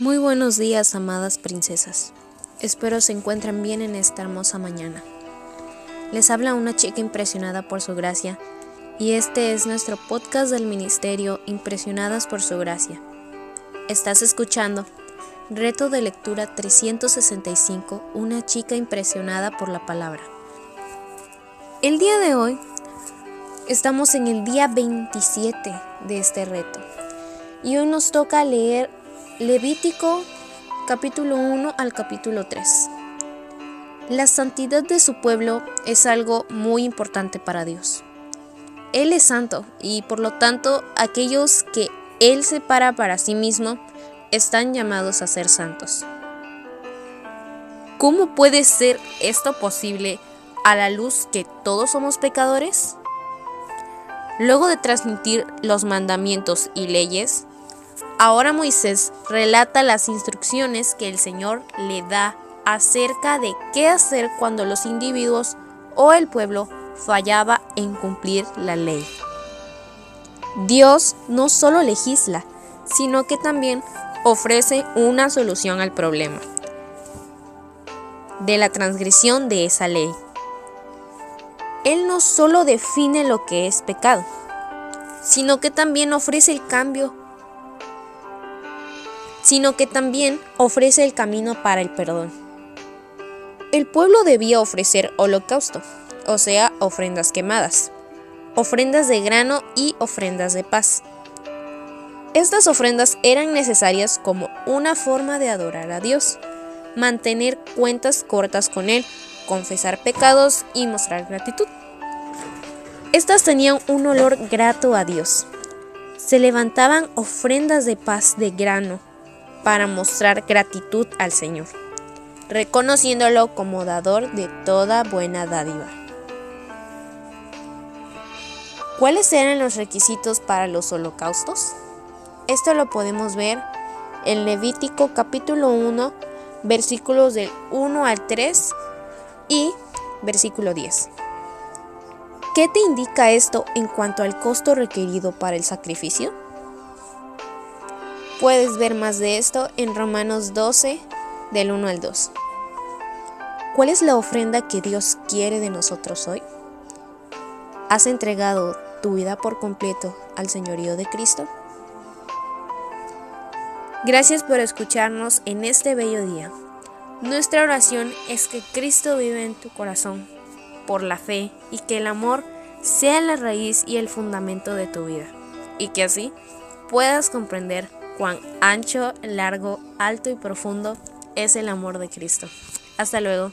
Muy buenos días, amadas princesas. Espero se encuentren bien en esta hermosa mañana. Les habla una chica impresionada por su gracia y este es nuestro podcast del ministerio Impresionadas por su gracia. Estás escuchando Reto de lectura 365, una chica impresionada por la palabra. El día de hoy estamos en el día 27 de este reto y hoy nos toca leer Levítico capítulo 1 al capítulo 3. La santidad de su pueblo es algo muy importante para Dios. Él es santo y por lo tanto aquellos que Él separa para sí mismo están llamados a ser santos. ¿Cómo puede ser esto posible a la luz que todos somos pecadores? Luego de transmitir los mandamientos y leyes, Ahora Moisés relata las instrucciones que el Señor le da acerca de qué hacer cuando los individuos o el pueblo fallaba en cumplir la ley. Dios no solo legisla, sino que también ofrece una solución al problema de la transgresión de esa ley. Él no solo define lo que es pecado, sino que también ofrece el cambio sino que también ofrece el camino para el perdón. El pueblo debía ofrecer holocausto, o sea, ofrendas quemadas, ofrendas de grano y ofrendas de paz. Estas ofrendas eran necesarias como una forma de adorar a Dios, mantener cuentas cortas con Él, confesar pecados y mostrar gratitud. Estas tenían un olor grato a Dios. Se levantaban ofrendas de paz de grano, para mostrar gratitud al Señor, reconociéndolo como dador de toda buena dádiva. ¿Cuáles eran los requisitos para los holocaustos? Esto lo podemos ver en Levítico capítulo 1, versículos del 1 al 3 y versículo 10. ¿Qué te indica esto en cuanto al costo requerido para el sacrificio? Puedes ver más de esto en Romanos 12, del 1 al 2. ¿Cuál es la ofrenda que Dios quiere de nosotros hoy? ¿Has entregado tu vida por completo al señorío de Cristo? Gracias por escucharnos en este bello día. Nuestra oración es que Cristo vive en tu corazón por la fe y que el amor sea la raíz y el fundamento de tu vida y que así puedas comprender cuán ancho, largo, alto y profundo es el amor de Cristo. Hasta luego.